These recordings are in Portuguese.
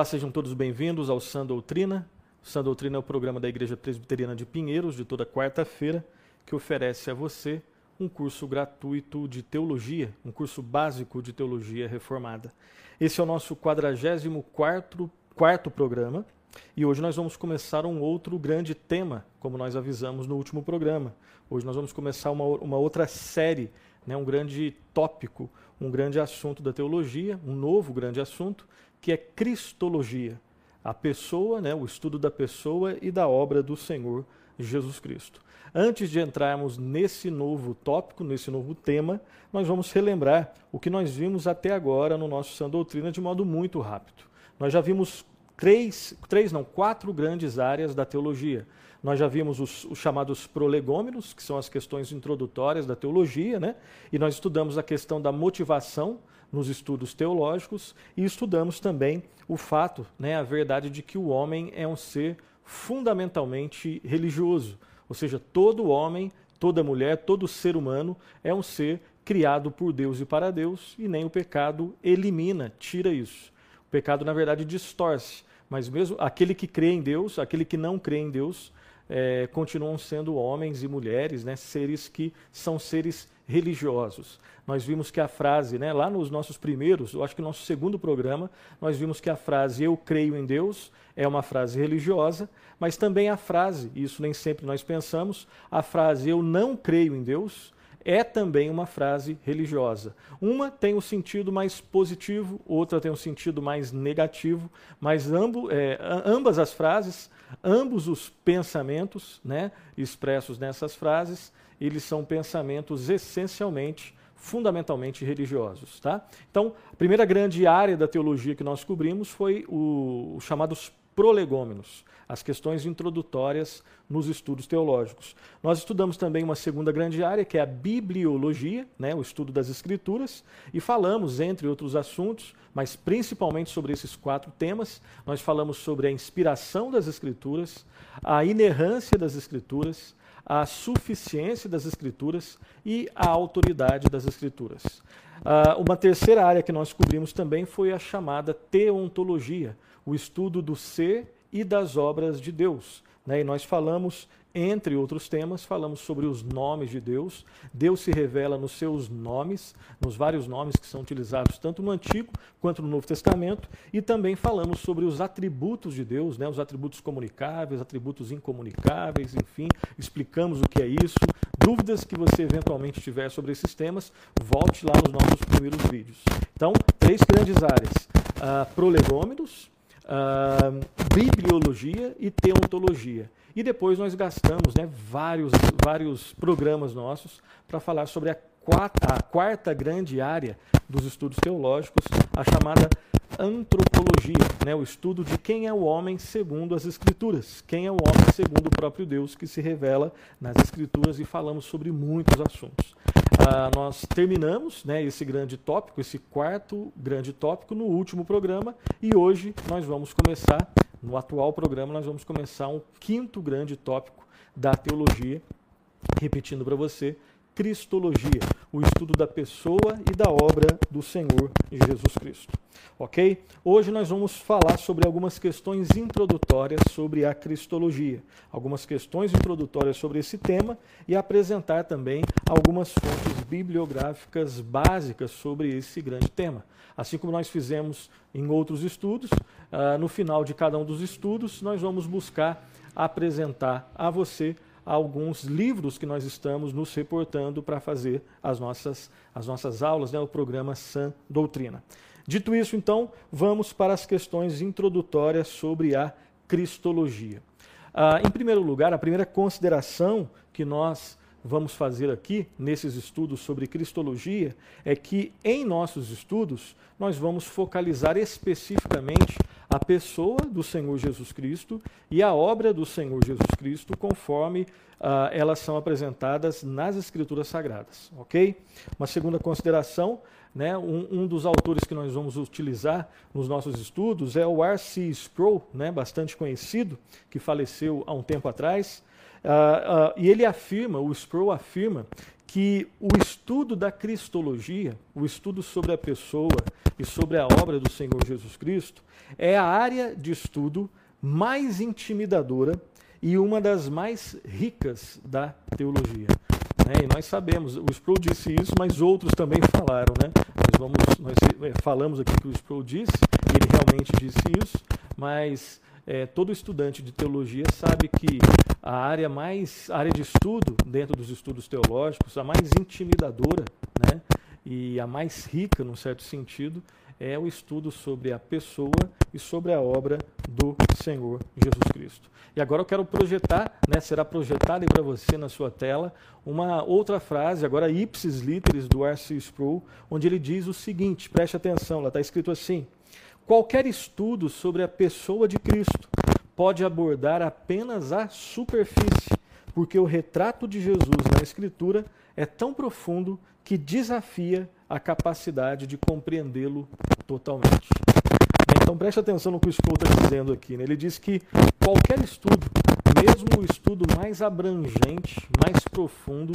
Olá, sejam todos bem-vindos ao Sã Doutrina. O Sã Doutrina é o programa da Igreja Presbiteriana de Pinheiros, de toda quarta-feira, que oferece a você um curso gratuito de teologia, um curso básico de teologia reformada. Esse é o nosso 44 quarto programa e hoje nós vamos começar um outro grande tema, como nós avisamos no último programa. Hoje nós vamos começar uma, uma outra série, né, um grande tópico, um grande assunto da teologia, um novo grande assunto, que é Cristologia, a pessoa, né, o estudo da pessoa e da obra do Senhor Jesus Cristo. Antes de entrarmos nesse novo tópico, nesse novo tema, nós vamos relembrar o que nós vimos até agora no nosso Sã Doutrina de modo muito rápido. Nós já vimos três, três não, quatro grandes áreas da teologia. Nós já vimos os, os, chamados prolegômenos, que são as questões introdutórias da teologia, né? e nós estudamos a questão da motivação nos estudos teológicos e estudamos também o fato, né, a verdade de que o homem é um ser fundamentalmente religioso. Ou seja, todo homem, toda mulher, todo ser humano é um ser criado por Deus e para Deus, e nem o pecado elimina, tira isso. O pecado, na verdade, distorce. Mas mesmo aquele que crê em Deus, aquele que não crê em Deus, é, continuam sendo homens e mulheres, né, seres que são seres religiosos. Nós vimos que a frase, né, lá nos nossos primeiros, eu acho que no nosso segundo programa, nós vimos que a frase eu creio em Deus é uma frase religiosa, mas também a frase, isso nem sempre nós pensamos, a frase eu não creio em Deus é também uma frase religiosa. Uma tem um sentido mais positivo, outra tem um sentido mais negativo, mas ambo, é, ambas as frases, ambos os pensamentos né, expressos nessas frases, eles são pensamentos essencialmente, fundamentalmente religiosos. Tá? Então, a primeira grande área da teologia que nós cobrimos foi o, os chamados prolegômenos, as questões introdutórias nos estudos teológicos. Nós estudamos também uma segunda grande área, que é a bibliologia, né, o estudo das escrituras, e falamos, entre outros assuntos, mas principalmente sobre esses quatro temas, nós falamos sobre a inspiração das escrituras, a inerrância das escrituras, a suficiência das Escrituras e a autoridade das Escrituras. Uh, uma terceira área que nós cobrimos também foi a chamada teontologia, o estudo do ser e das obras de Deus. Né? E nós falamos entre outros temas, falamos sobre os nomes de Deus. Deus se revela nos seus nomes, nos vários nomes que são utilizados tanto no Antigo quanto no Novo Testamento, e também falamos sobre os atributos de Deus, né, os atributos comunicáveis, atributos incomunicáveis, enfim, explicamos o que é isso. Dúvidas que você eventualmente tiver sobre esses temas, volte lá nos nossos primeiros vídeos. Então, três grandes áreas: uh, prolegômenos, uh, bibliologia e teontologia. E depois nós gastamos né, vários, vários programas nossos para falar sobre a quarta, a quarta grande área dos estudos teológicos, a chamada antropologia, né, o estudo de quem é o homem segundo as Escrituras, quem é o homem segundo o próprio Deus que se revela nas Escrituras e falamos sobre muitos assuntos. Ah, nós terminamos né, esse grande tópico, esse quarto grande tópico, no último programa. E hoje nós vamos começar no atual programa, nós vamos começar um quinto grande tópico da teologia, repetindo para você, Cristologia, o estudo da pessoa e da obra do Senhor Jesus Cristo. Ok? Hoje nós vamos falar sobre algumas questões introdutórias sobre a Cristologia, algumas questões introdutórias sobre esse tema e apresentar também algumas fontes bibliográficas básicas sobre esse grande tema. Assim como nós fizemos em outros estudos, uh, no final de cada um dos estudos, nós vamos buscar apresentar a você alguns livros que nós estamos nos reportando para fazer as nossas, as nossas aulas, né, o programa San Doutrina. Dito isso, então, vamos para as questões introdutórias sobre a Cristologia. Ah, em primeiro lugar, a primeira consideração que nós vamos fazer aqui, nesses estudos sobre Cristologia, é que em nossos estudos nós vamos focalizar especificamente a pessoa do Senhor Jesus Cristo e a obra do Senhor Jesus Cristo, conforme uh, elas são apresentadas nas Escrituras Sagradas. Ok? Uma segunda consideração. Né, um, um, dos autores que nós vamos utilizar nos nossos estudos é o R.C. Sproul, né, bastante conhecido, que faleceu há um tempo atrás. Uh, uh, e ele afirma, o Sproul afirma, que o estudo da cristologia, o estudo sobre a pessoa e sobre a obra do Senhor Jesus Cristo, é a área de estudo mais intimidadora e uma das mais ricas da teologia. Né? E nós sabemos, o Sproul disse isso, mas outros também falaram. Né? Nós, vamos, nós é, falamos aqui que o Sproul disse, ele realmente disse isso, mas é, todo estudante de teologia sabe que a área mais a área de estudo dentro dos estudos teológicos, a mais intimidadora, né, e a mais rica, num certo sentido, é o estudo sobre a pessoa e sobre a obra do Senhor Jesus Cristo. E agora eu quero projetar, né, será projetada para você na sua tela, uma outra frase, agora ipsis literis do R.C. Sproul, onde ele diz o seguinte, preste atenção, lá está escrito assim, qualquer estudo sobre a pessoa de Cristo pode abordar apenas a superfície, porque o retrato de Jesus na Escritura é tão profundo que desafia a capacidade de compreendê-lo totalmente. Então preste atenção no que o Sproul está dizendo aqui. Né? Ele diz que qualquer estudo, mesmo o estudo mais abrangente, mais profundo,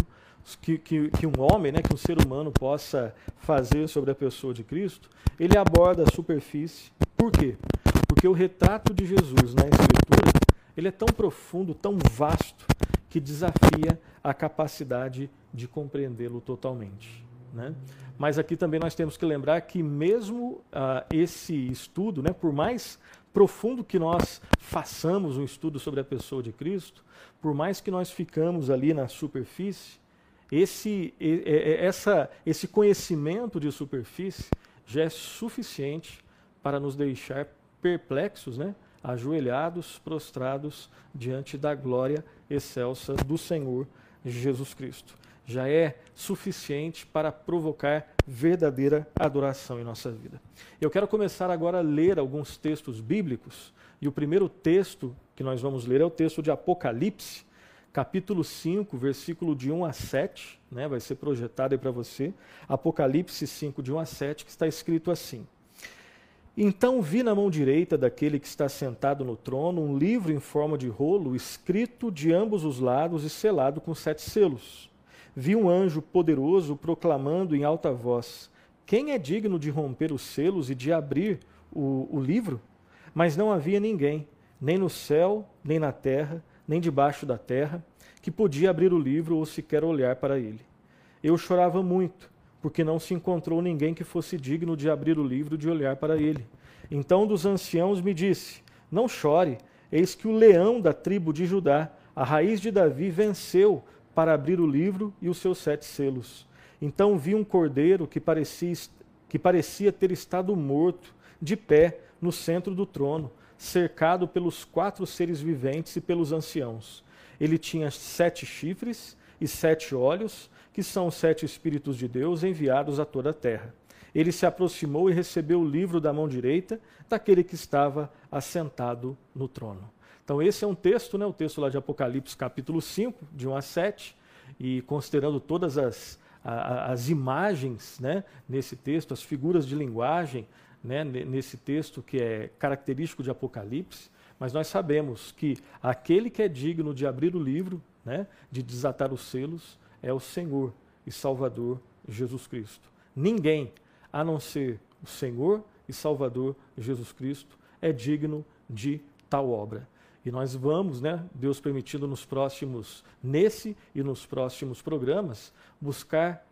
que, que, que, um homem, né, que um ser humano possa fazer sobre a pessoa de Cristo, ele aborda a superfície. Por quê? Porque o retrato de Jesus na Escritura ele é tão profundo, tão vasto, que desafia a capacidade de compreendê-lo totalmente. Né? Mas aqui também nós temos que lembrar que mesmo uh, esse estudo, né, por mais profundo que nós façamos um estudo sobre a pessoa de Cristo, por mais que nós ficamos ali na superfície, esse, essa, esse conhecimento de superfície já é suficiente para nos deixar perplexos, né? ajoelhados, prostrados diante da glória excelsa do Senhor Jesus Cristo já é suficiente para provocar verdadeira adoração em nossa vida. Eu quero começar agora a ler alguns textos bíblicos, e o primeiro texto que nós vamos ler é o texto de Apocalipse, capítulo 5, versículo de 1 a 7, né, vai ser projetado aí para você. Apocalipse 5, de 1 a 7, que está escrito assim: Então vi na mão direita daquele que está sentado no trono um livro em forma de rolo, escrito de ambos os lados e selado com sete selos vi um anjo poderoso proclamando em alta voz: Quem é digno de romper os selos e de abrir o, o livro? Mas não havia ninguém, nem no céu, nem na terra, nem debaixo da terra, que podia abrir o livro ou sequer olhar para ele. Eu chorava muito, porque não se encontrou ninguém que fosse digno de abrir o livro de olhar para ele. Então dos anciãos me disse: Não chore, eis que o leão da tribo de Judá, a raiz de Davi, venceu para abrir o livro e os seus sete selos. Então vi um cordeiro que parecia, que parecia ter estado morto, de pé, no centro do trono, cercado pelos quatro seres viventes e pelos anciãos. Ele tinha sete chifres e sete olhos, que são os sete Espíritos de Deus enviados a toda a terra. Ele se aproximou e recebeu o livro da mão direita daquele que estava assentado no trono. Então, esse é um texto, né, o texto lá de Apocalipse, capítulo 5, de 1 a 7, e considerando todas as, a, as imagens né, nesse texto, as figuras de linguagem né, nesse texto que é característico de Apocalipse, mas nós sabemos que aquele que é digno de abrir o livro, né, de desatar os selos, é o Senhor e Salvador Jesus Cristo. Ninguém, a não ser o Senhor e Salvador Jesus Cristo, é digno de tal obra. E nós vamos, né, Deus permitindo nos próximos, nesse e nos próximos programas, buscar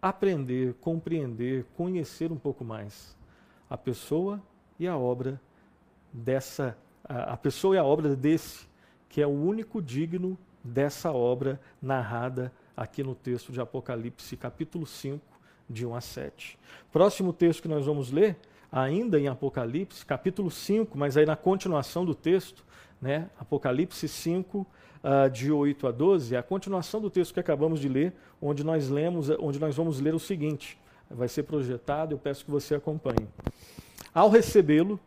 aprender, compreender, conhecer um pouco mais a pessoa e a obra dessa, a, a pessoa e a obra desse, que é o único digno dessa obra narrada aqui no texto de Apocalipse, capítulo 5, de 1 a 7. Próximo texto que nós vamos ler, ainda em Apocalipse, capítulo 5, mas aí na continuação do texto, né? Apocalipse 5, uh, ah, de 8 a 12, é a continuação do texto que acabamos de ler, onde nós lemos, onde nós vamos ler o seguinte. Vai ser projetado, eu peço que você acompanhe. Ao recebê-lo,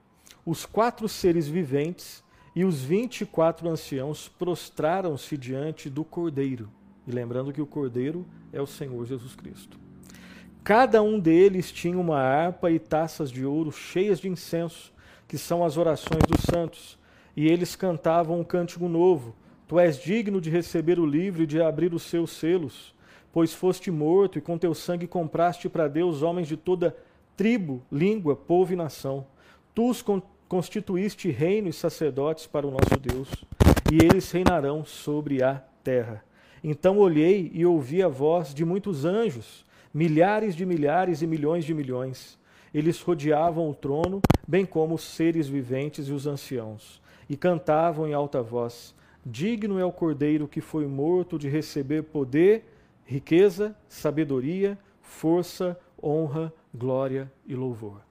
os quatro seres viventes e os vinte e quatro anciãos prostraram-se diante do Cordeiro. E lembrando que o Cordeiro é o Senhor Jesus Cristo. Cada um deles tinha uma harpa e taças de ouro cheias de incenso, que são as orações dos santos e eles cantavam um cântico novo. Tu és digno de receber o livro e de abrir os seus selos, pois foste morto e com teu sangue compraste para Deus homens de toda tribo, língua, povo e nação. Tu os constituíste reino e sacerdotes para o nosso Deus, e eles reinarão sobre a terra. Então olhei e ouvi a voz de muitos anjos, milhares de milhares e milhões de milhões. Eles rodeavam o trono, bem como os seres viventes e os anciãos, e cantavam em alta voz: Digno é o cordeiro que foi morto de receber poder, riqueza, sabedoria, força, honra, glória e louvor.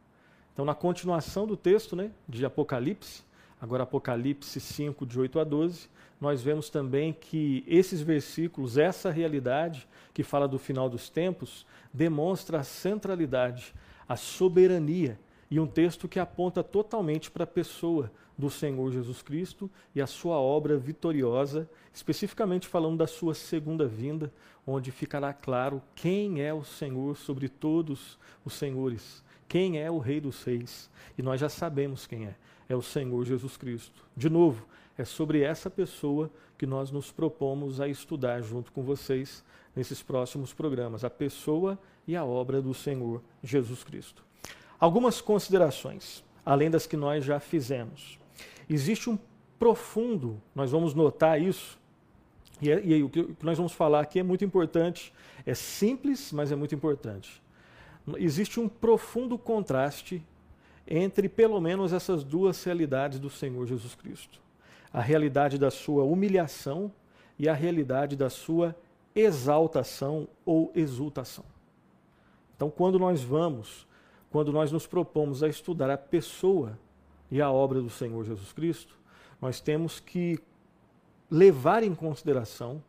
Então, na continuação do texto né, de Apocalipse, agora Apocalipse 5, de 8 a 12, nós vemos também que esses versículos, essa realidade que fala do final dos tempos, demonstra a centralidade, a soberania e um texto que aponta totalmente para a pessoa do Senhor Jesus Cristo e a sua obra vitoriosa, especificamente falando da sua segunda vinda, onde ficará claro quem é o Senhor sobre todos os senhores, quem é o Rei dos Reis. E nós já sabemos quem é: é o Senhor Jesus Cristo. De novo, é sobre essa pessoa que nós nos propomos a estudar junto com vocês nesses próximos programas, a pessoa e a obra do Senhor Jesus Cristo. Algumas considerações, além das que nós já fizemos. Existe um profundo, nós vamos notar isso, e, é, e o que nós vamos falar aqui é muito importante, é simples, mas é muito importante. Existe um profundo contraste entre pelo menos essas duas realidades do Senhor Jesus Cristo a realidade da sua humilhação e a realidade da sua exaltação ou exultação. Então, quando nós vamos, quando nós nos propomos a estudar a pessoa e a obra do Senhor Jesus Cristo, nós temos que levar em consideração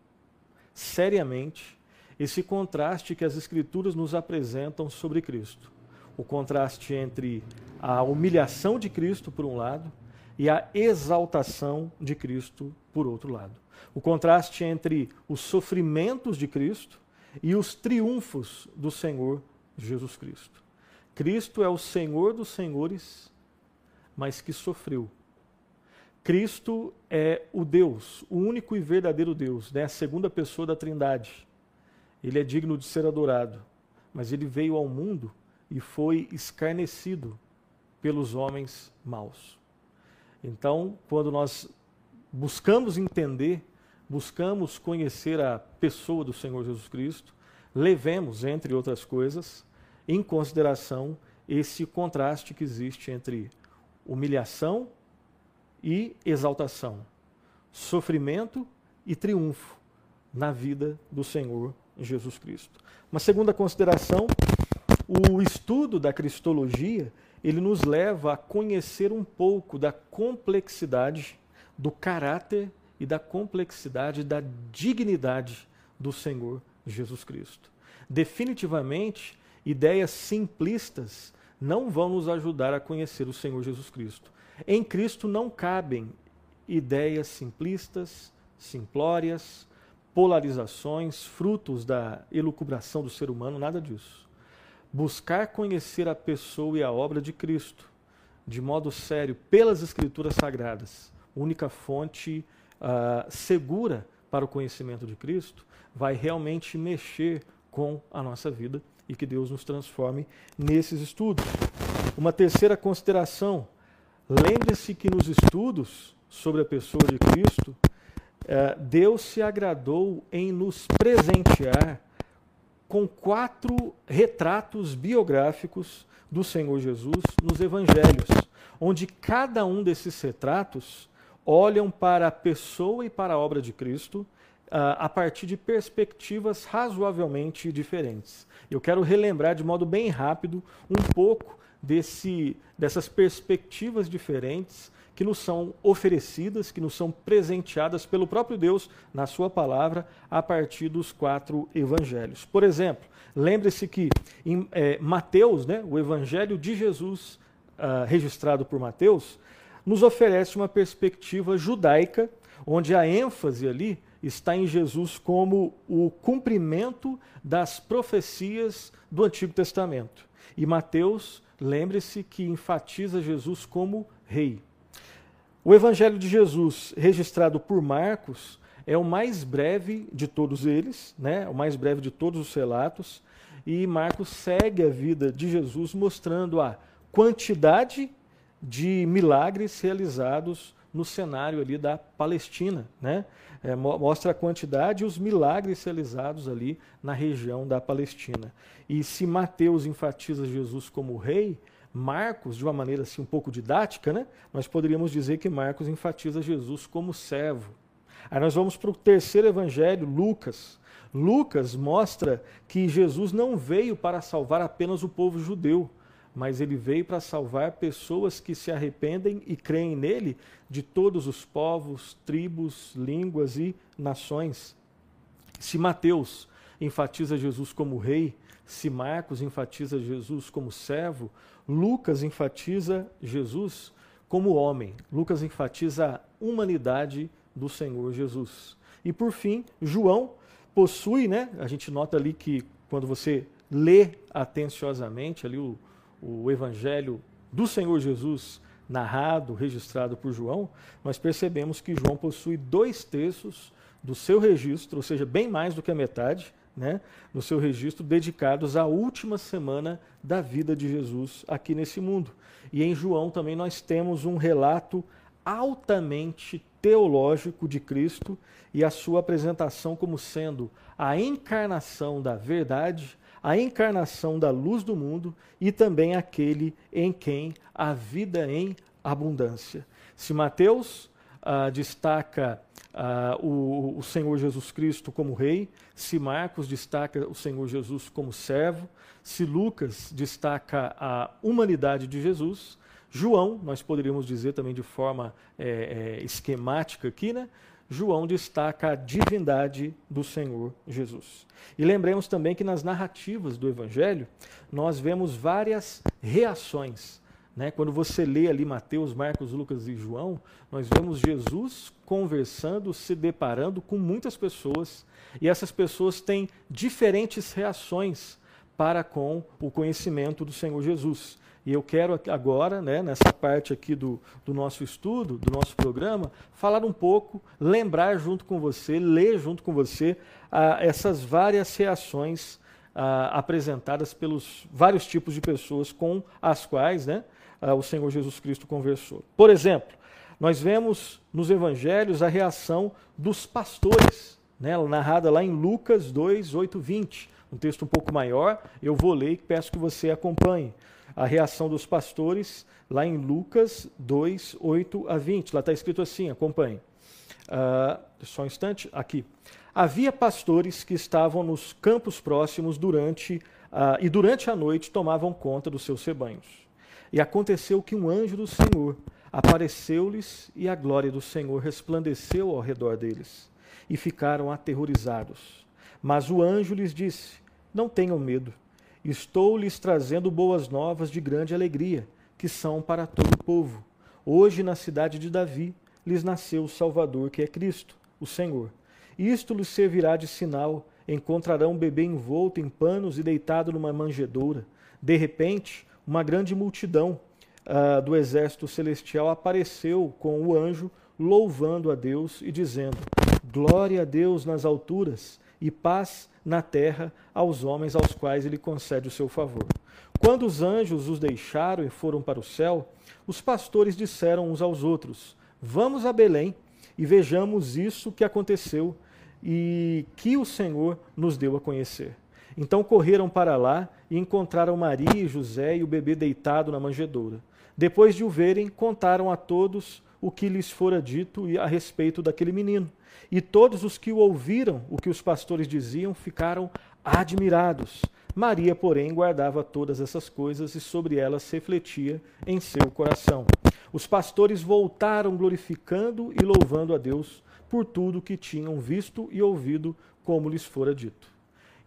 seriamente esse contraste que as Escrituras nos apresentam sobre Cristo. O contraste entre a humilhação de Cristo, por um lado, e a exaltação de Cristo, por outro lado. O contraste entre os sofrimentos de Cristo e os triunfos do Senhor Jesus Cristo. Cristo é o Senhor dos senhores, mas que sofreu. Cristo é o Deus, o único e verdadeiro Deus, né? a segunda pessoa da Trindade. Ele é digno de ser adorado, mas ele veio ao mundo e foi escarnecido pelos homens maus. Então, quando nós buscamos entender, buscamos conhecer a pessoa do Senhor Jesus Cristo, levemos, entre outras coisas, em consideração esse contraste que existe entre humilhação e exaltação, sofrimento e triunfo na vida do Senhor Jesus Cristo. Uma segunda consideração, o estudo da cristologia ele nos leva a conhecer um pouco da complexidade do caráter e da complexidade da dignidade do Senhor Jesus Cristo. Definitivamente, ideias simplistas não vão nos ajudar a conhecer o Senhor Jesus Cristo. Em Cristo não cabem ideias simplistas, simplórias, polarizações, frutos da elucubração do ser humano, nada disso buscar conhecer a pessoa e a obra de Cristo de modo sério pelas Escrituras Sagradas, única fonte uh, segura para o conhecimento de Cristo, vai realmente mexer com a nossa vida e que Deus nos transforme nesses estudos. Uma terceira consideração: lembre-se que nos estudos sobre a pessoa de Cristo, uh, Deus se agradou em nos presentear com quatro retratos biográficos do Senhor Jesus nos evangelhos, onde cada um desses retratos olham para a pessoa e para a obra de Cristo uh, a partir de perspectivas razoavelmente diferentes. Eu quero relembrar de modo bem rápido um pouco desse, dessas perspectivas diferentes que nos são oferecidas, que nos são presenteadas pelo próprio Deus na Sua palavra a partir dos quatro evangelhos. Por exemplo, lembre-se que em é, Mateus, né, o evangelho de Jesus, uh, registrado por Mateus, nos oferece uma perspectiva judaica, onde a ênfase ali está em Jesus como o cumprimento das profecias do Antigo Testamento. E Mateus, lembre-se que enfatiza Jesus como rei. O Evangelho de Jesus, registrado por Marcos, é o mais breve de todos eles, né? o mais breve de todos os relatos, e Marcos segue a vida de Jesus mostrando a quantidade de milagres realizados no cenário ali da Palestina, né? É, mostra a quantidade e os milagres realizados ali na região da Palestina. E se Mateus enfatiza Jesus como rei, Marcos, de uma maneira assim um pouco didática, né? Nós poderíamos dizer que Marcos enfatiza Jesus como servo. Aí nós vamos para o terceiro evangelho, Lucas. Lucas mostra que Jesus não veio para salvar apenas o povo judeu, mas ele veio para salvar pessoas que se arrependem e creem nele de todos os povos, tribos, línguas e nações. Se Mateus enfatiza Jesus como rei, se Marcos enfatiza Jesus como servo, Lucas enfatiza Jesus como homem. Lucas enfatiza a humanidade do Senhor Jesus. E por fim, João possui, né? A gente nota ali que quando você lê atenciosamente ali o, o evangelho do Senhor Jesus narrado, registrado por João, nós percebemos que João possui dois terços do seu registro, ou seja, bem mais do que a metade, né, no seu registro, dedicados à última semana da vida de Jesus aqui nesse mundo. E em João também nós temos um relato altamente teológico de Cristo e a sua apresentação como sendo a encarnação da verdade, a encarnação da luz do mundo e também aquele em quem a vida em abundância. Se Mateus ah, destaca ah, o, o Senhor Jesus Cristo como rei, se Marcos destaca o Senhor Jesus como servo, se Lucas destaca a humanidade de Jesus, João, nós poderíamos dizer também de forma é, é, esquemática aqui, né? João destaca a divindade do Senhor Jesus. E lembremos também que nas narrativas do Evangelho, nós vemos várias reações. Né? Quando você lê ali Mateus, Marcos, Lucas e João, nós vemos Jesus conversando, se deparando com muitas pessoas, e essas pessoas têm diferentes reações para com o conhecimento do Senhor Jesus. E eu quero agora, né, nessa parte aqui do, do nosso estudo, do nosso programa, falar um pouco, lembrar junto com você, ler junto com você ah, essas várias reações ah, apresentadas pelos vários tipos de pessoas com as quais né, ah, o Senhor Jesus Cristo conversou. Por exemplo, nós vemos nos evangelhos a reação dos pastores, né, narrada lá em Lucas 2, 8, 20. Um texto um pouco maior, eu vou ler e peço que você acompanhe a reação dos pastores lá em Lucas 2, 8 a 20. Lá está escrito assim, acompanhe. Uh, só um instante, aqui. Havia pastores que estavam nos campos próximos durante uh, e durante a noite tomavam conta dos seus rebanhos. E aconteceu que um anjo do Senhor apareceu-lhes e a glória do Senhor resplandeceu ao redor deles e ficaram aterrorizados. Mas o anjo lhes disse: Não tenham medo. Estou lhes trazendo boas novas de grande alegria, que são para todo o povo. Hoje, na cidade de Davi, lhes nasceu o Salvador, que é Cristo, o Senhor. Isto lhes servirá de sinal: encontrarão um bebê envolto em panos e deitado numa manjedoura. De repente, uma grande multidão uh, do exército celestial apareceu com o anjo, louvando a Deus e dizendo: Glória a Deus nas alturas e paz na terra aos homens aos quais ele concede o seu favor. Quando os anjos os deixaram e foram para o céu, os pastores disseram uns aos outros: Vamos a Belém e vejamos isso que aconteceu e que o Senhor nos deu a conhecer. Então correram para lá e encontraram Maria e José e o bebê deitado na manjedoura. Depois de o verem, contaram a todos o que lhes fora dito a respeito daquele menino. E todos os que o ouviram, o que os pastores diziam, ficaram admirados. Maria, porém, guardava todas essas coisas e sobre elas refletia em seu coração. Os pastores voltaram glorificando e louvando a Deus por tudo que tinham visto e ouvido, como lhes fora dito.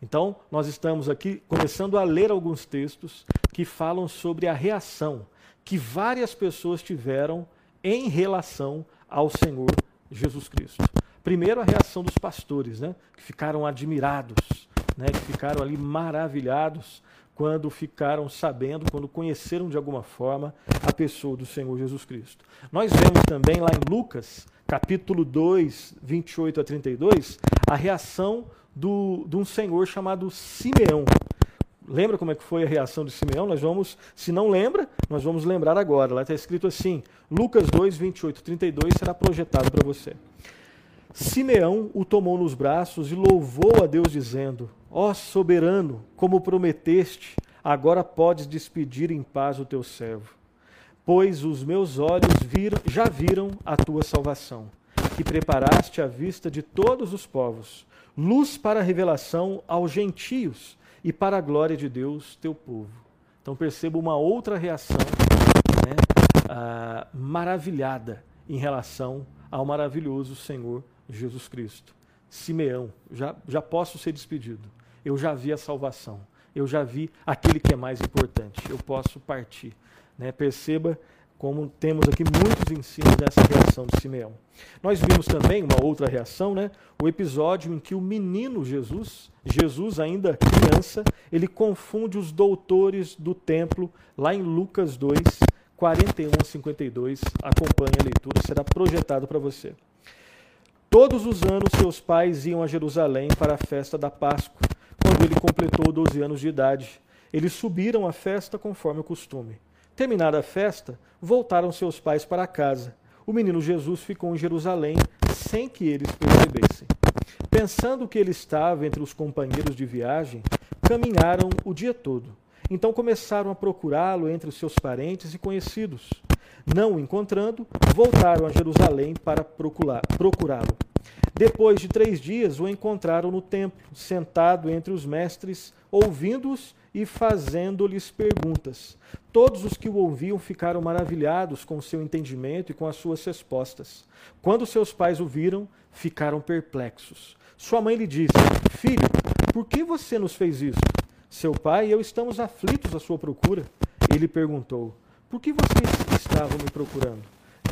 Então, nós estamos aqui começando a ler alguns textos que falam sobre a reação que várias pessoas tiveram em relação ao Senhor Jesus Cristo. Primeiro, a reação dos pastores, né, que ficaram admirados, né, que ficaram ali maravilhados quando ficaram sabendo, quando conheceram de alguma forma a pessoa do Senhor Jesus Cristo. Nós vemos também lá em Lucas, capítulo 2, 28 a 32, a reação do, de um senhor chamado Simeão. Lembra como é que foi a reação de Simeão? Nós vamos, se não lembra, nós vamos lembrar agora. Lá está escrito assim: Lucas 2, 28, 32 será projetado para você. Simeão o tomou nos braços e louvou a Deus, dizendo: Ó oh, soberano, como prometeste, agora podes despedir em paz o teu servo. Pois os meus olhos viram, já viram a tua salvação, que preparaste à vista de todos os povos, luz para a revelação aos gentios e para a glória de Deus, teu povo. Então perceba uma outra reação né, ah, maravilhada em relação ao maravilhoso Senhor Jesus Cristo. Simeão, já, já posso ser despedido. Eu já vi a salvação. Eu já vi aquele que é mais importante. Eu posso partir. Né? Perceba como temos aqui muitos ensinos dessa reação de Simeão. Nós vimos também uma outra reação, né? o episódio em que o menino Jesus, Jesus ainda criança, ele confunde os doutores do templo, lá em Lucas 2, 41 a 52. Acompanhe a leitura, será projetado para você. Todos os anos seus pais iam a Jerusalém para a festa da Páscoa, quando ele completou 12 anos de idade. Eles subiram à festa conforme o costume. Terminada a festa, voltaram seus pais para casa. O menino Jesus ficou em Jerusalém sem que eles percebessem. Pensando que ele estava entre os companheiros de viagem, caminharam o dia todo. Então começaram a procurá-lo entre os seus parentes e conhecidos. Não o encontrando, voltaram a Jerusalém para procurá-lo. Depois de três dias, o encontraram no templo, sentado entre os mestres, ouvindo-os e fazendo-lhes perguntas. Todos os que o ouviam ficaram maravilhados com seu entendimento e com as suas respostas. Quando seus pais o viram, ficaram perplexos. Sua mãe lhe disse: Filho, por que você nos fez isso? Seu pai e eu estamos aflitos à sua procura. Ele perguntou: Por que vocês estavam me procurando?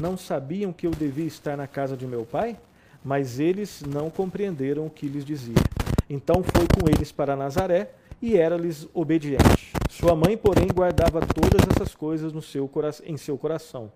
Não sabiam que eu devia estar na casa de meu pai? Mas eles não compreenderam o que lhes dizia. Então foi com eles para Nazaré e era-lhes obediente. Sua mãe, porém, guardava todas essas coisas seu em seu coração.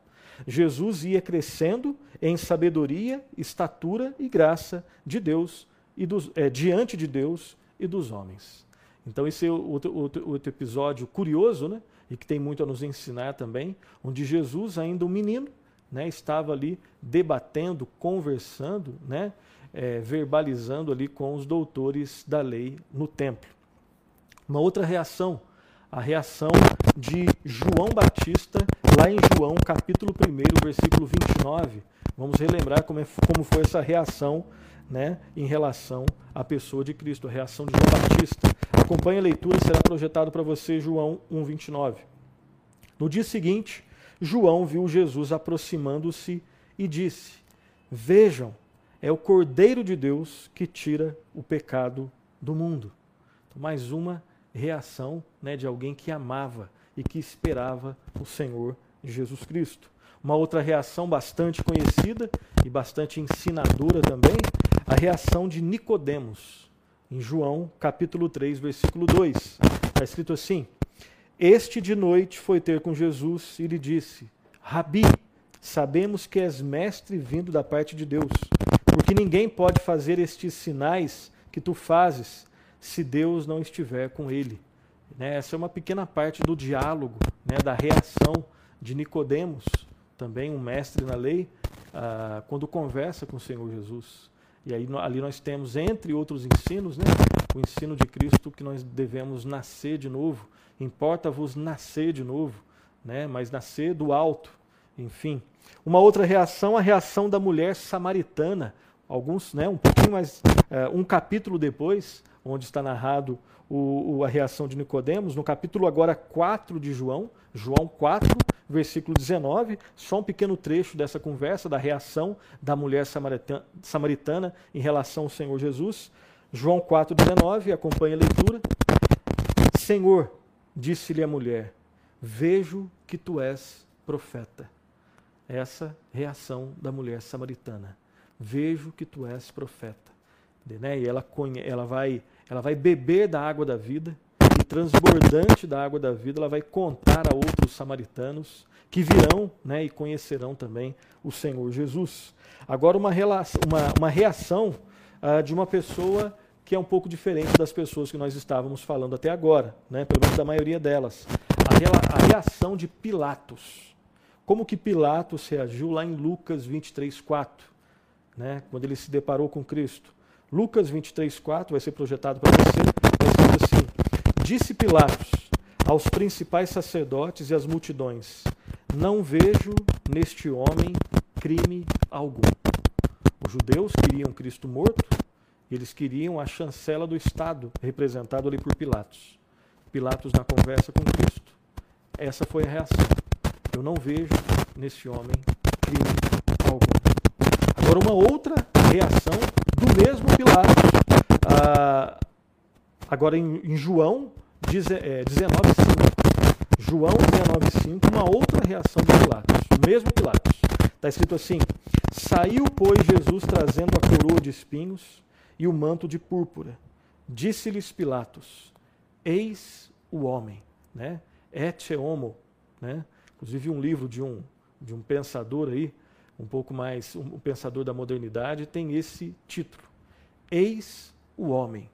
Jesus ia crescendo em sabedoria, estatura e graça de Deus e dos, é, diante de Deus e dos homens. Então esse é outro, outro, outro episódio curioso, né? E que tem muito a nos ensinar também, onde Jesus, ainda um menino, né, estava ali debatendo, conversando, né, é, verbalizando ali com os doutores da lei no templo. Uma outra reação, a reação de João Batista, lá em João, capítulo 1, versículo 29. Vamos relembrar como, é, como foi essa reação né, em relação à pessoa de Cristo, a reação de João Batista. Acompanhe a leitura, será projetado para você João 1,29. No dia seguinte, João viu Jesus aproximando-se e disse: Vejam, é o Cordeiro de Deus que tira o pecado do mundo. Então, mais uma reação né, de alguém que amava e que esperava o Senhor Jesus Cristo. Uma outra reação bastante conhecida e bastante ensinadora também, a reação de Nicodemos, em João capítulo 3, versículo 2. Está escrito assim: Este de noite foi ter com Jesus e lhe disse: Rabi, sabemos que és mestre vindo da parte de Deus, porque ninguém pode fazer estes sinais que tu fazes se Deus não estiver com ele. Né? Essa é uma pequena parte do diálogo, né, da reação de Nicodemos, também um mestre na lei, ah, quando conversa com o Senhor Jesus. E aí ali nós temos, entre outros ensinos, né, o ensino de Cristo que nós devemos nascer de novo. Importa-vos nascer de novo, né, mas nascer do alto. Enfim. Uma outra reação, a reação da mulher samaritana. Alguns, né, um pouquinho mais, uh, um capítulo depois, onde está narrado o, o, a reação de Nicodemos, no capítulo agora 4 de João, João 4, versículo 19, só um pequeno trecho dessa conversa, da reação da mulher samaritana, samaritana em relação ao Senhor Jesus. João 4, 19, acompanha a leitura. Senhor, disse-lhe a mulher, vejo que tu és profeta. Essa reação da mulher samaritana. Vejo que tu és profeta. Né? E ela, ela vai ela vai beber da água da vida e transbordante da água da vida, ela vai contar a outros samaritanos que virão né, e conhecerão também o Senhor Jesus. Agora, uma, relação, uma, uma reação uh, de uma pessoa que é um pouco diferente das pessoas que nós estávamos falando até agora, né, pelo menos da maioria delas. A, reação de Pilatos. Como que Pilatos reagiu lá em Lucas 23, 4, né, quando ele se deparou com Cristo? Lucas 23, 4 vai ser projetado para você, vai assim: Disse Pilatos aos principais sacerdotes e às multidões: Não vejo neste homem crime algum. Os judeus queriam Cristo morto, eles queriam a chancela do Estado, representado ali por Pilatos. Pilatos na conversa com Cristo. Essa foi a reação. Eu não vejo nesse homem crime algum. Agora, uma outra reação do mesmo Pilatos. Ah, agora, em, em João é, 19,5. João 19,5, uma outra reação de Pilatos. O mesmo Pilatos. Está escrito assim: Saiu, pois, Jesus trazendo a coroa de espinhos e o manto de púrpura. Disse-lhes Pilatos: Eis o homem, né? Et homo, né? Inclusive um livro de um de um pensador aí, um pouco mais um pensador da modernidade, tem esse título: Eis o homem.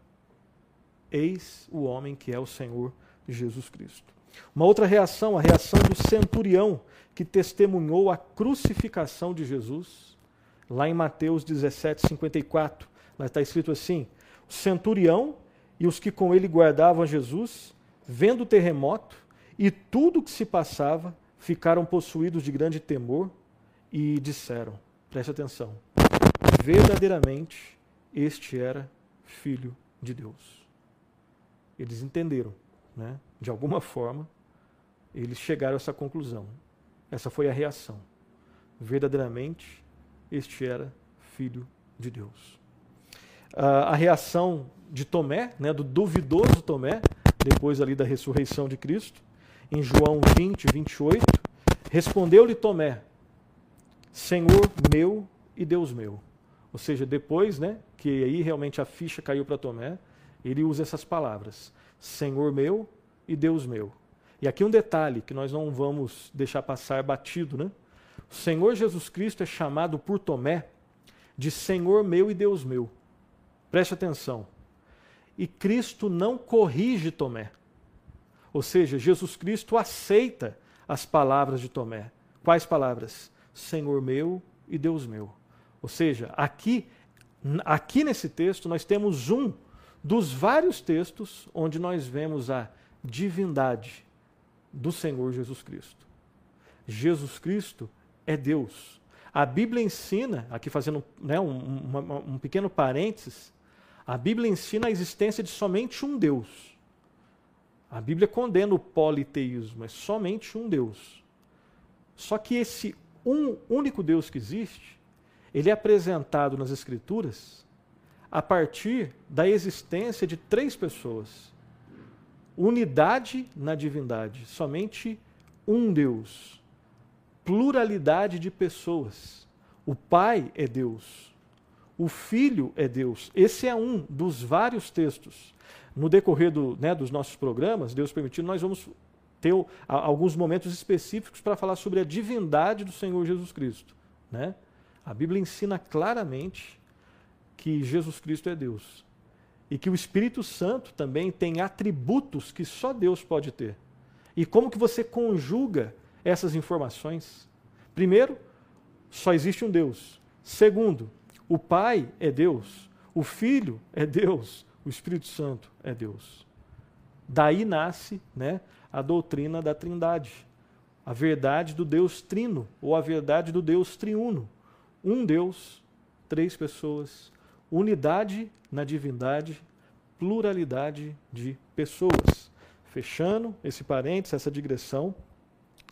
Eis o homem que é o Senhor Jesus Cristo. Uma outra reação, a reação do centurião que testemunhou a crucificação de Jesus, lá em Mateus 17, 54. Lá está escrito assim: o centurião e os que com ele guardavam Jesus, vendo o terremoto e tudo o que se passava, ficaram possuídos de grande temor e disseram: preste atenção, verdadeiramente este era filho de Deus. Eles entenderam, né? de alguma forma, eles chegaram a essa conclusão. Essa foi a reação. Verdadeiramente, este era filho de Deus a reação de Tomé, né, do duvidoso Tomé, depois ali da ressurreição de Cristo, em João 20, 28, respondeu-lhe Tomé, Senhor meu e Deus meu. Ou seja, depois, né, que aí realmente a ficha caiu para Tomé, ele usa essas palavras: Senhor meu e Deus meu. E aqui um detalhe que nós não vamos deixar passar batido, né? O Senhor Jesus Cristo é chamado por Tomé de Senhor meu e Deus meu. Preste atenção. E Cristo não corrige Tomé. Ou seja, Jesus Cristo aceita as palavras de Tomé. Quais palavras? Senhor meu e Deus meu. Ou seja, aqui, aqui nesse texto nós temos um dos vários textos onde nós vemos a divindade do Senhor Jesus Cristo. Jesus Cristo é Deus. A Bíblia ensina, aqui fazendo né, um, um, um pequeno parênteses, a Bíblia ensina a existência de somente um Deus. A Bíblia condena o politeísmo, é somente um Deus. Só que esse um único Deus que existe, ele é apresentado nas Escrituras a partir da existência de três pessoas. Unidade na divindade, somente um Deus. Pluralidade de pessoas. O Pai é Deus, o Filho é Deus. Esse é um dos vários textos. No decorrer do, né, dos nossos programas, Deus permitindo, nós vamos ter alguns momentos específicos para falar sobre a divindade do Senhor Jesus Cristo. Né? A Bíblia ensina claramente que Jesus Cristo é Deus. E que o Espírito Santo também tem atributos que só Deus pode ter. E como que você conjuga essas informações? Primeiro, só existe um Deus. Segundo, o Pai é Deus, o Filho é Deus, o Espírito Santo é Deus. Daí nasce né, a doutrina da Trindade, a verdade do Deus Trino, ou a verdade do Deus Triuno. Um Deus, três pessoas, unidade na divindade, pluralidade de pessoas. Fechando esse parênteses, essa digressão,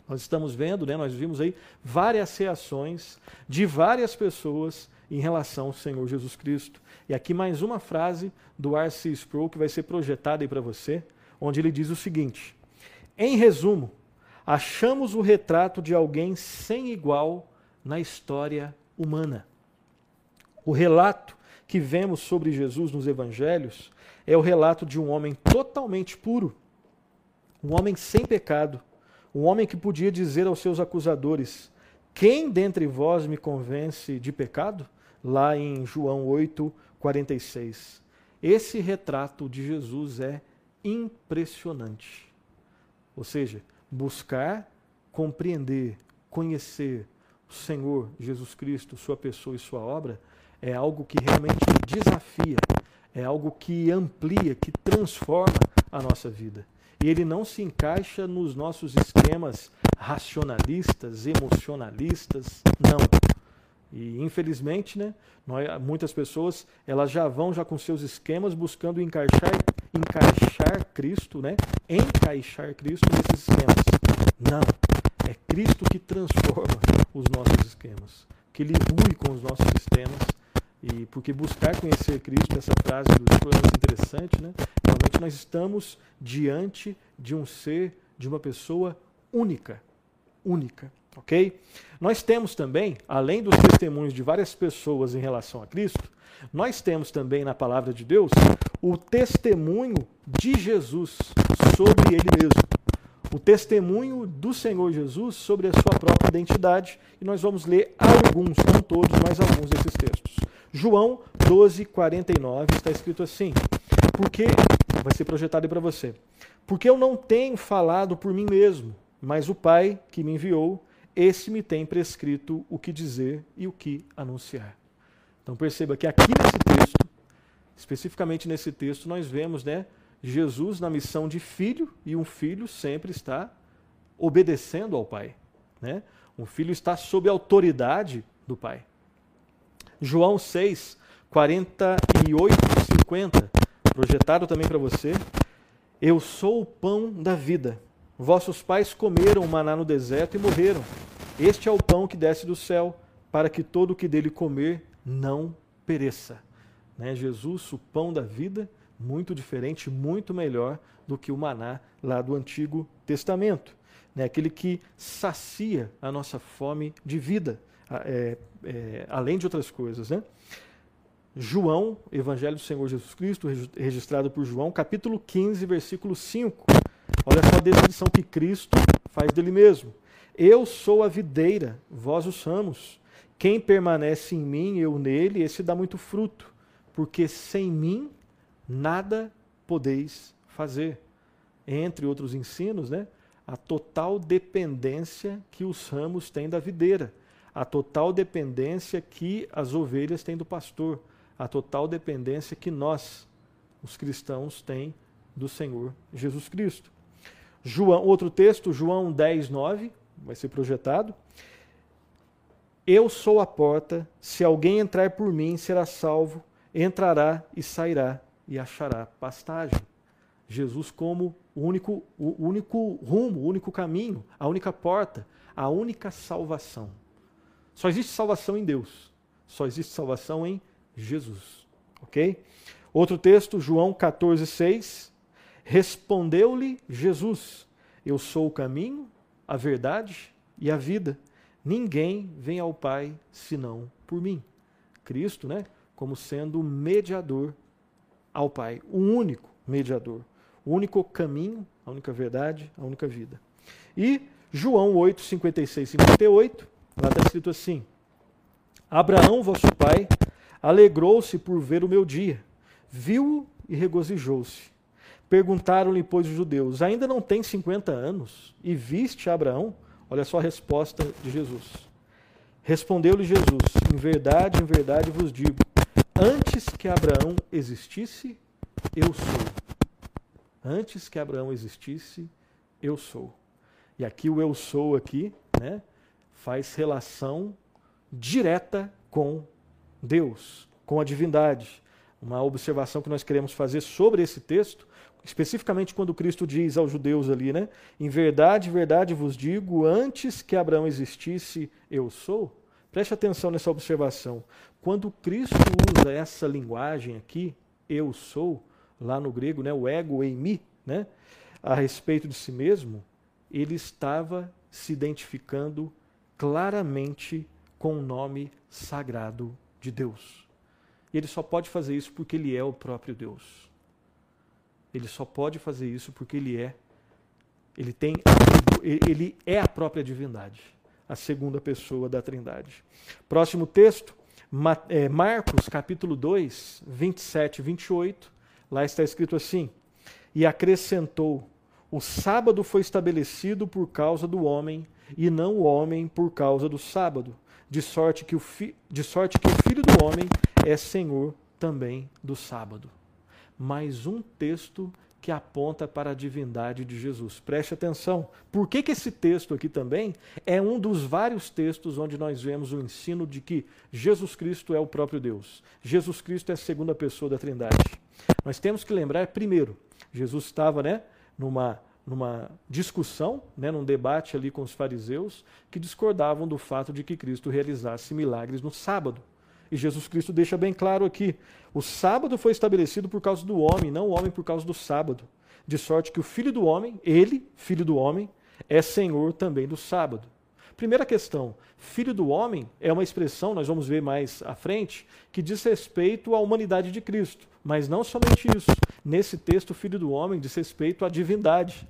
nós estamos vendo, né, nós vimos aí várias reações de várias pessoas em relação ao Senhor Jesus Cristo. E aqui mais uma frase do R.C. Sproul que vai ser projetada aí para você, onde ele diz o seguinte: Em resumo, achamos o retrato de alguém sem igual na história humana. O relato que vemos sobre Jesus nos evangelhos é o relato de um homem totalmente puro, um homem sem pecado, um homem que podia dizer aos seus acusadores: Quem dentre vós me convence de pecado? Lá em João 8, 46. Esse retrato de Jesus é impressionante. Ou seja, buscar, compreender, conhecer o Senhor Jesus Cristo, sua pessoa e sua obra, é algo que realmente desafia, é algo que amplia, que transforma a nossa vida. E ele não se encaixa nos nossos esquemas racionalistas, emocionalistas, não. E infelizmente, né, muitas pessoas elas já vão já com seus esquemas buscando encaixar, encaixar Cristo, né, encaixar Cristo nesses esquemas. Não, é Cristo que transforma os nossos esquemas, que ele rui com os nossos sistemas e porque buscar conhecer Cristo, essa frase do Chico é muito interessante, né? Realmente nós estamos diante de um ser, de uma pessoa única, única, ok? Nós temos também, além dos testemunhos de várias pessoas em relação a Cristo, nós temos também na palavra de Deus o testemunho de Jesus sobre ele mesmo. O testemunho do Senhor Jesus sobre a sua própria identidade, e nós vamos ler alguns, não todos, mas alguns desses textos. João 12, 49 está escrito assim: Porque, vai ser projetado para você, porque eu não tenho falado por mim mesmo, mas o Pai que me enviou, esse me tem prescrito o que dizer e o que anunciar. Então perceba que aqui nesse texto, especificamente nesse texto, nós vemos né, Jesus na missão de filho, e um filho sempre está obedecendo ao Pai. Né? Um filho está sob a autoridade do Pai. João 6, 48 e 50, projetado também para você. Eu sou o pão da vida. Vossos pais comeram maná no deserto e morreram. Este é o pão que desce do céu, para que todo o que dele comer não pereça. Né? Jesus, o pão da vida, muito diferente, muito melhor do que o maná lá do Antigo Testamento. Né? Aquele que sacia a nossa fome de vida é, é, além de outras coisas. Né? João, Evangelho do Senhor Jesus Cristo, registrado por João, capítulo 15, versículo 5. Olha só a descrição que Cristo faz dele mesmo. Eu sou a videira, vós os ramos. Quem permanece em mim, eu nele, esse dá muito fruto, porque sem mim nada podeis fazer. Entre outros ensinos, né? A total dependência que os ramos têm da videira a total dependência que as ovelhas têm do pastor, a total dependência que nós, os cristãos, têm do Senhor Jesus Cristo. João, outro texto, João 10, 9, vai ser projetado. Eu sou a porta, se alguém entrar por mim, será salvo, entrará e sairá e achará pastagem. Jesus como o único, o único rumo, o único caminho, a única porta, a única salvação. Só existe salvação em Deus. Só existe salvação em Jesus. Ok? Outro texto, João 14, 6. Respondeu-lhe Jesus: Eu sou o caminho, a verdade e a vida. Ninguém vem ao Pai senão por mim. Cristo, né? Como sendo o mediador ao Pai, o único mediador, o único caminho, a única verdade, a única vida. E João 8, 56 e 58 Lá está escrito assim: Abraão, vosso pai, alegrou-se por ver o meu dia, viu-o e regozijou-se. Perguntaram-lhe, pois, os judeus: Ainda não tem 50 anos e viste Abraão? Olha só a resposta de Jesus. Respondeu-lhe Jesus: Em verdade, em verdade vos digo: Antes que Abraão existisse, eu sou. Antes que Abraão existisse, eu sou. E aqui o eu sou aqui, né? faz relação direta com Deus, com a divindade. Uma observação que nós queremos fazer sobre esse texto, especificamente quando Cristo diz aos judeus ali, né? Em verdade, verdade vos digo, antes que Abraão existisse, eu sou. Preste atenção nessa observação. Quando Cristo usa essa linguagem aqui, eu sou, lá no grego, né, o ego em mim, né, a respeito de si mesmo, ele estava se identificando claramente com o nome sagrado de Deus. E ele só pode fazer isso porque ele é o próprio Deus. Ele só pode fazer isso porque ele é Ele tem ele é a própria divindade, a segunda pessoa da Trindade. Próximo texto, é, Marcos, capítulo 2, 27 e 28. Lá está escrito assim: E acrescentou: O sábado foi estabelecido por causa do homem, e não o homem por causa do sábado, de sorte que o, fi, de sorte que o filho do homem é senhor também do sábado. Mais um texto que aponta para a divindade de Jesus. Preste atenção. Por que, que esse texto aqui também é um dos vários textos onde nós vemos o ensino de que Jesus Cristo é o próprio Deus? Jesus Cristo é a segunda pessoa da Trindade. Nós temos que lembrar, primeiro, Jesus estava né, numa, numa discussão, né, num debate ali com os fariseus, que discordavam do fato de que Cristo realizasse milagres no sábado. E Jesus Cristo deixa bem claro aqui: o sábado foi estabelecido por causa do homem, não o homem por causa do sábado. De sorte que o filho do homem, ele, filho do homem, é senhor também do sábado. Primeira questão: filho do homem é uma expressão, nós vamos ver mais à frente, que diz respeito à humanidade de Cristo. Mas não somente isso. Nesse texto, filho do homem diz respeito à divindade.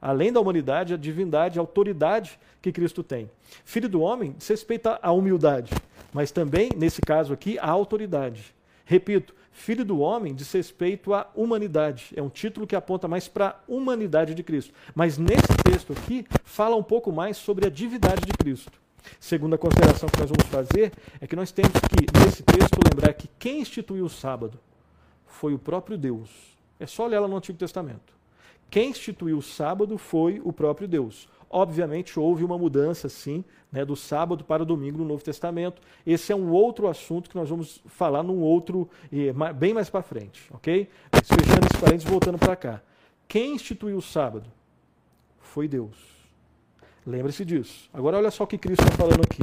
Além da humanidade, a divindade, a autoridade que Cristo tem. Filho do homem diz respeito à humildade mas também, nesse caso aqui, a autoridade. Repito, filho do homem diz respeito à humanidade. É um título que aponta mais para a humanidade de Cristo. Mas nesse texto aqui, fala um pouco mais sobre a divindade de Cristo. Segunda consideração que nós vamos fazer é que nós temos que, nesse texto, lembrar que quem instituiu o sábado foi o próprio Deus. É só olhar lá no Antigo Testamento. Quem instituiu o sábado foi o próprio Deus. Obviamente houve uma mudança, sim, né, do sábado para o domingo no Novo Testamento. Esse é um outro assunto que nós vamos falar num outro, bem mais para frente, ok? Fechando esse parênteses, voltando para cá. Quem instituiu o sábado? Foi Deus. Lembre-se disso. Agora olha só o que Cristo está falando aqui.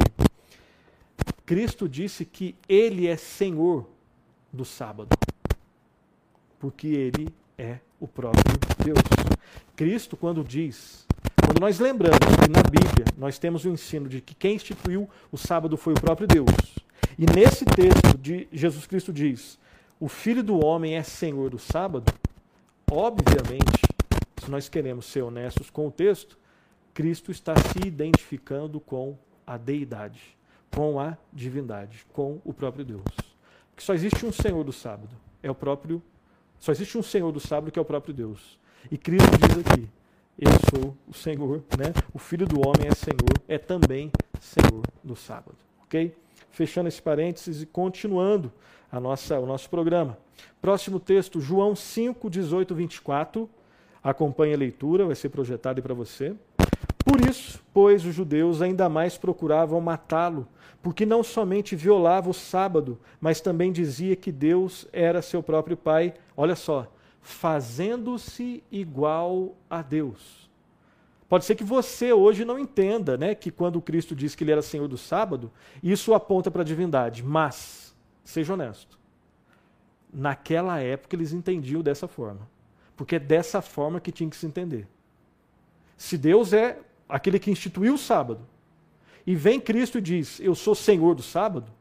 Cristo disse que Ele é Senhor do sábado, porque Ele é o próprio Deus. Cristo, quando diz quando nós lembramos que na Bíblia nós temos o ensino de que quem instituiu o sábado foi o próprio Deus, e nesse texto de Jesus Cristo diz: o Filho do Homem é Senhor do sábado, obviamente, se nós queremos ser honestos com o texto, Cristo está se identificando com a deidade, com a divindade, com o próprio Deus. Que só existe um Senhor do sábado, é o próprio. Só existe um Senhor do sábado que é o próprio Deus. E Cristo diz aqui: eu sou o Senhor, né? O Filho do Homem é Senhor, é também Senhor do sábado, ok? Fechando esse parênteses e continuando a nossa, o nosso programa. Próximo texto, João 5, 18, 24. Acompanhe a leitura, vai ser projetado para você. Por isso, pois, os judeus ainda mais procuravam matá-lo, porque não somente violava o sábado, mas também dizia que Deus era seu próprio Pai. Olha só, fazendo-se igual a Deus. Pode ser que você hoje não entenda, né, que quando Cristo disse que ele era Senhor do sábado, isso aponta para a divindade, mas seja honesto. Naquela época eles entendiam dessa forma, porque é dessa forma que tinha que se entender. Se Deus é aquele que instituiu o sábado, e vem Cristo e diz: "Eu sou Senhor do sábado",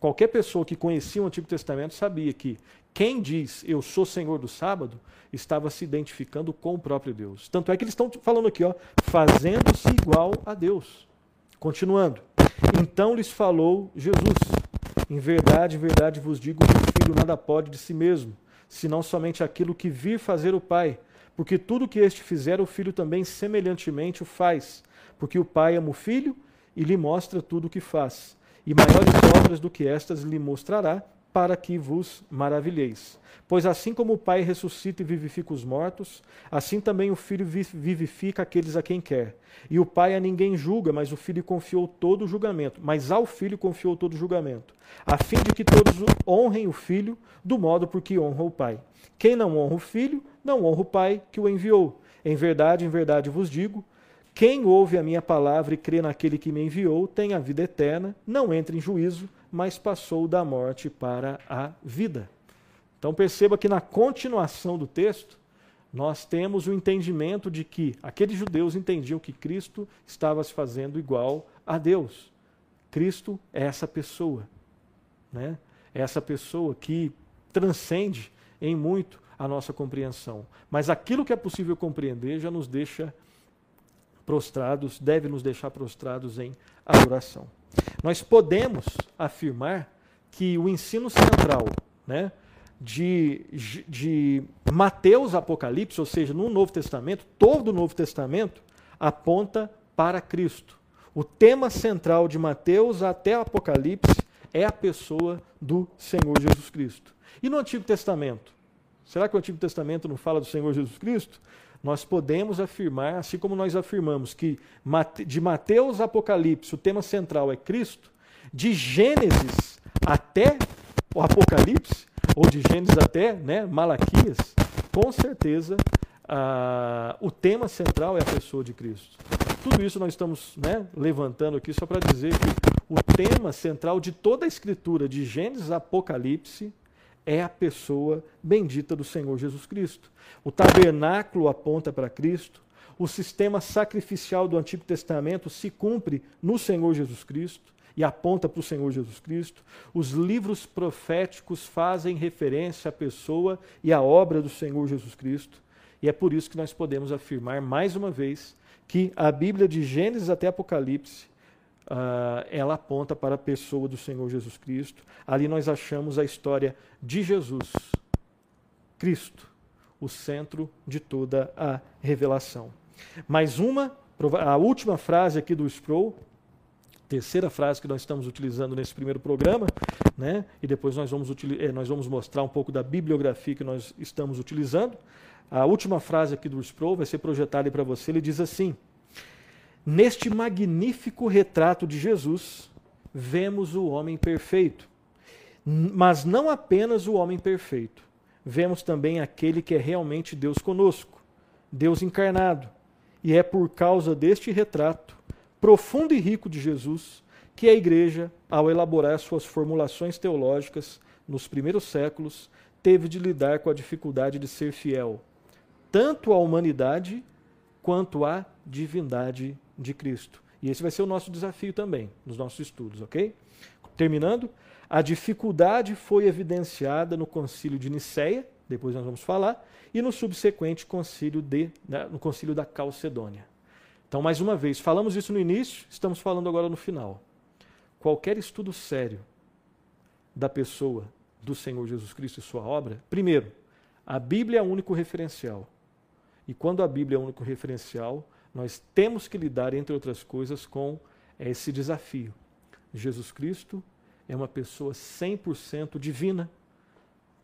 qualquer pessoa que conhecia o Antigo Testamento sabia que quem diz eu sou Senhor do sábado estava se identificando com o próprio Deus. Tanto é que eles estão falando aqui, ó, fazendo-se igual a Deus. Continuando. Então lhes falou Jesus: Em verdade, em verdade vos digo que o filho nada pode de si mesmo, senão somente aquilo que vir fazer o Pai. Porque tudo que este fizer, o filho também semelhantemente o faz. Porque o Pai ama o filho e lhe mostra tudo o que faz. E maiores obras do que estas lhe mostrará, para que vos maravilheis. Pois assim como o Pai ressuscita e vivifica os mortos, assim também o Filho vivifica aqueles a quem quer. E o Pai a ninguém julga, mas o Filho confiou todo o julgamento. Mas ao Filho confiou todo o julgamento, a fim de que todos honrem o Filho do modo por que honra o Pai. Quem não honra o Filho, não honra o Pai que o enviou. Em verdade, em verdade vos digo, quem ouve a minha palavra e crê naquele que me enviou tem a vida eterna, não entra em juízo, mas passou da morte para a vida. Então perceba que na continuação do texto, nós temos o entendimento de que aqueles judeus entendiam que Cristo estava se fazendo igual a Deus. Cristo é essa pessoa, né? É essa pessoa que transcende em muito a nossa compreensão. Mas aquilo que é possível compreender já nos deixa prostrados, deve nos deixar prostrados em adoração. Nós podemos afirmar que o ensino central né, de, de Mateus Apocalipse, ou seja, no Novo Testamento, todo o Novo Testamento aponta para Cristo. O tema central de Mateus até Apocalipse é a pessoa do Senhor Jesus Cristo. E no Antigo Testamento? Será que o Antigo Testamento não fala do Senhor Jesus Cristo? Nós podemos afirmar, assim como nós afirmamos que de Mateus a Apocalipse o tema central é Cristo, de Gênesis até o Apocalipse, ou de Gênesis até né, Malaquias, com certeza ah, o tema central é a pessoa de Cristo. Tudo isso nós estamos né, levantando aqui só para dizer que o tema central de toda a Escritura, de Gênesis a Apocalipse, é a pessoa bendita do Senhor Jesus Cristo. O tabernáculo aponta para Cristo, o sistema sacrificial do Antigo Testamento se cumpre no Senhor Jesus Cristo e aponta para o Senhor Jesus Cristo. Os livros proféticos fazem referência à pessoa e à obra do Senhor Jesus Cristo. E é por isso que nós podemos afirmar mais uma vez que a Bíblia de Gênesis até Apocalipse uh, ela aponta para a pessoa do Senhor Jesus Cristo. Ali nós achamos a história de Jesus, Cristo, o centro de toda a revelação. Mais uma, a última frase aqui do Sproul, terceira frase que nós estamos utilizando nesse primeiro programa, né? e depois nós vamos, eh, nós vamos mostrar um pouco da bibliografia que nós estamos utilizando. A última frase aqui do Sproul vai ser projetada para você. Ele diz assim: Neste magnífico retrato de Jesus, vemos o homem perfeito. Mas não apenas o homem perfeito. Vemos também aquele que é realmente Deus conosco, Deus encarnado. E é por causa deste retrato profundo e rico de Jesus que a igreja, ao elaborar suas formulações teológicas nos primeiros séculos, teve de lidar com a dificuldade de ser fiel, tanto à humanidade quanto à divindade de Cristo. E esse vai ser o nosso desafio também nos nossos estudos, ok? Terminando, a dificuldade foi evidenciada no concílio de Nicéia, depois nós vamos falar, e no subsequente concílio de, né, no concílio da Calcedônia. Então, mais uma vez, falamos isso no início, estamos falando agora no final. Qualquer estudo sério da pessoa do Senhor Jesus Cristo e sua obra, primeiro, a Bíblia é o único referencial. E quando a Bíblia é o único referencial, nós temos que lidar, entre outras coisas, com esse desafio. Jesus Cristo é uma pessoa 100% divina.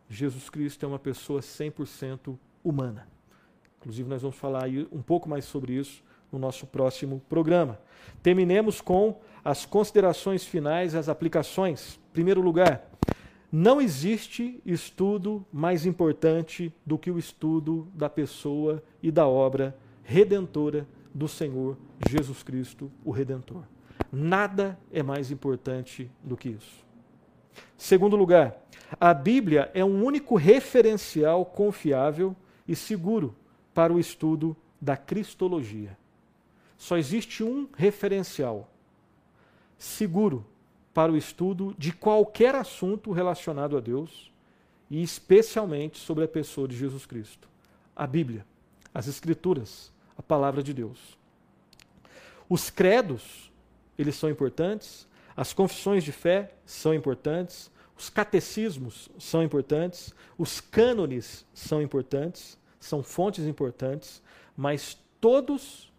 Jesus Cristo é uma pessoa 100% humana. Inclusive, nós vamos falar um pouco mais sobre isso no nosso próximo programa. Terminemos com as considerações finais, as aplicações. Em primeiro lugar, não existe estudo mais importante do que o estudo da pessoa e da obra redentora do Senhor Jesus Cristo, o Redentor. Nada é mais importante do que isso. Segundo lugar, a Bíblia é um único referencial confiável e seguro para o estudo da Cristologia. Só existe um referencial seguro para o estudo de qualquer assunto relacionado a Deus e especialmente sobre a pessoa de Jesus Cristo. A Bíblia, as Escrituras, a palavra de Deus. Os credos, eles são importantes, as confissões de fé são importantes, os catecismos são importantes, os cânones são importantes, são fontes importantes, mas todos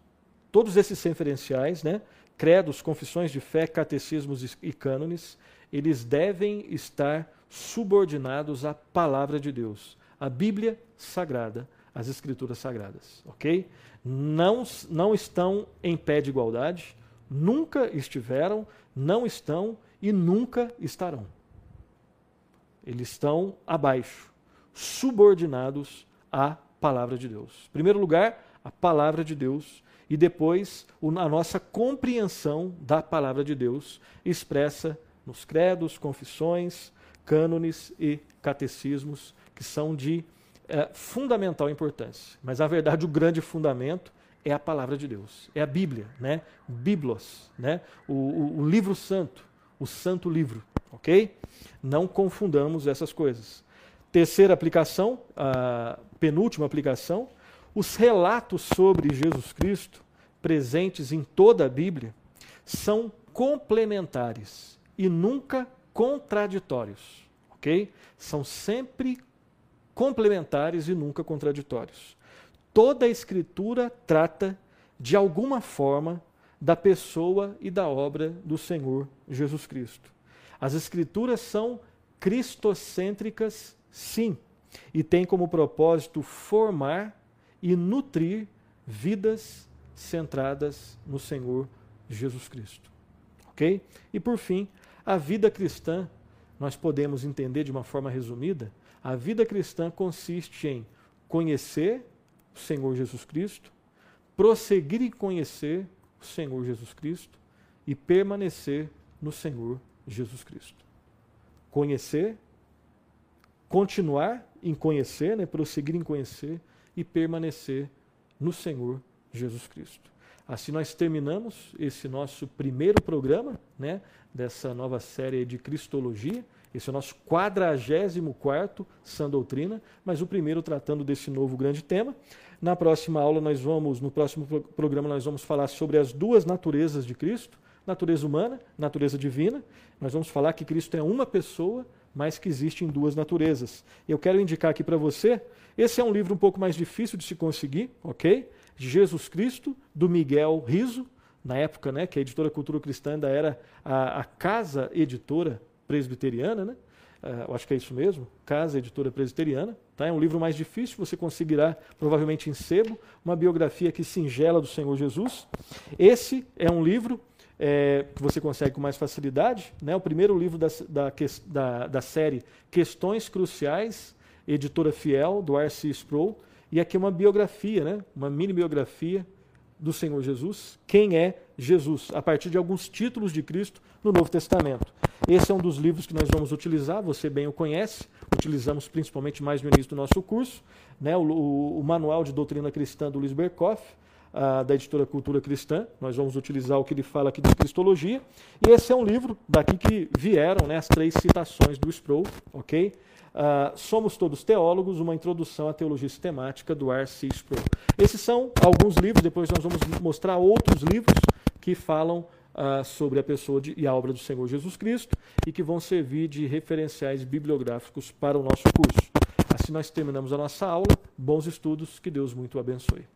todos esses referenciais, né, credos, confissões de fé, catecismos e cânones, eles devem estar subordinados à palavra de Deus, à Bíblia Sagrada, às Escrituras Sagradas, ok? Não, não estão em pé de igualdade, nunca estiveram, não estão e nunca estarão. Eles estão abaixo, subordinados à palavra de Deus. Em primeiro lugar, a palavra de Deus e depois a nossa compreensão da palavra de Deus expressa nos credos, confissões, cânones e catecismos que são de é, fundamental importância. Mas, na verdade, o grande fundamento é a palavra de Deus, é a Bíblia, né? Biblos, né? O, o, o, livro santo, o santo livro, ok? Não confundamos essas coisas. Terceira aplicação, a penúltima aplicação, os relatos sobre Jesus Cristo presentes em toda a Bíblia são complementares e nunca contraditórios, ok? São sempre complementares e nunca contraditórios. Toda a Escritura trata, de alguma forma, da pessoa e da obra do Senhor Jesus Cristo. As Escrituras são cristocêntricas, sim, e têm como propósito formar e nutrir vidas centradas no Senhor Jesus Cristo. Ok? E por fim, a vida cristã, nós podemos entender de uma forma resumida, a vida cristã consiste em conhecer o Senhor Jesus Cristo, prosseguir em conhecer o Senhor Jesus Cristo e permanecer no Senhor Jesus Cristo. Conhecer, continuar em conhecer, né, prosseguir em conhecer e permanecer no Senhor Jesus Cristo. Assim nós terminamos esse nosso primeiro programa, né, dessa nova série de Cristologia. Esse é o nosso 44 Sã Doutrina, mas o primeiro tratando desse novo grande tema. Na próxima aula nós vamos, no próximo programa nós vamos falar sobre as duas naturezas de Cristo, natureza humana, natureza divina. Nós vamos falar que Cristo é uma pessoa, mas que existem duas naturezas. Eu quero indicar aqui para você, esse é um livro um pouco mais difícil de se conseguir, ok? Jesus Cristo, do Miguel Riso, na época né, que a editora Cultura Cristã ainda era a, a casa editora presbiteriana, né? Uh, eu acho que é isso mesmo, Casa Editora Presbiteriana. Tá? É um livro mais difícil, você conseguirá provavelmente em sebo, uma biografia aqui singela do Senhor Jesus. Esse é um livro é, que você consegue com mais facilidade, né? o primeiro livro da, da, da, da série Questões Cruciais, editora fiel, do R.C. Sproul. E aqui uma biografia, né? uma mini biografia do Senhor Jesus. Quem é Jesus? A partir de alguns títulos de Cristo no Novo Testamento. Esse é um dos livros que nós vamos utilizar, você bem o conhece, utilizamos principalmente mais no início do nosso curso, né? o, o, Manual de Doutrina Cristã do Luiz Berkoff, da editora Cultura Cristã. Nós vamos utilizar o que ele fala aqui de Cristologia. E esse é um livro daqui que vieram né, as três citações do Sproul, ok? Uh, Somos Todos Teólogos, uma introdução à teologia sistemática do R.C. Sproul. Esses são alguns livros, depois nós vamos mostrar outros livros que falam uh, sobre a pessoa de, e a obra do Senhor Jesus Cristo e que vão servir de referenciais bibliográficos para o nosso curso. Assim nós terminamos a nossa aula. Bons estudos, que Deus muito abençoe.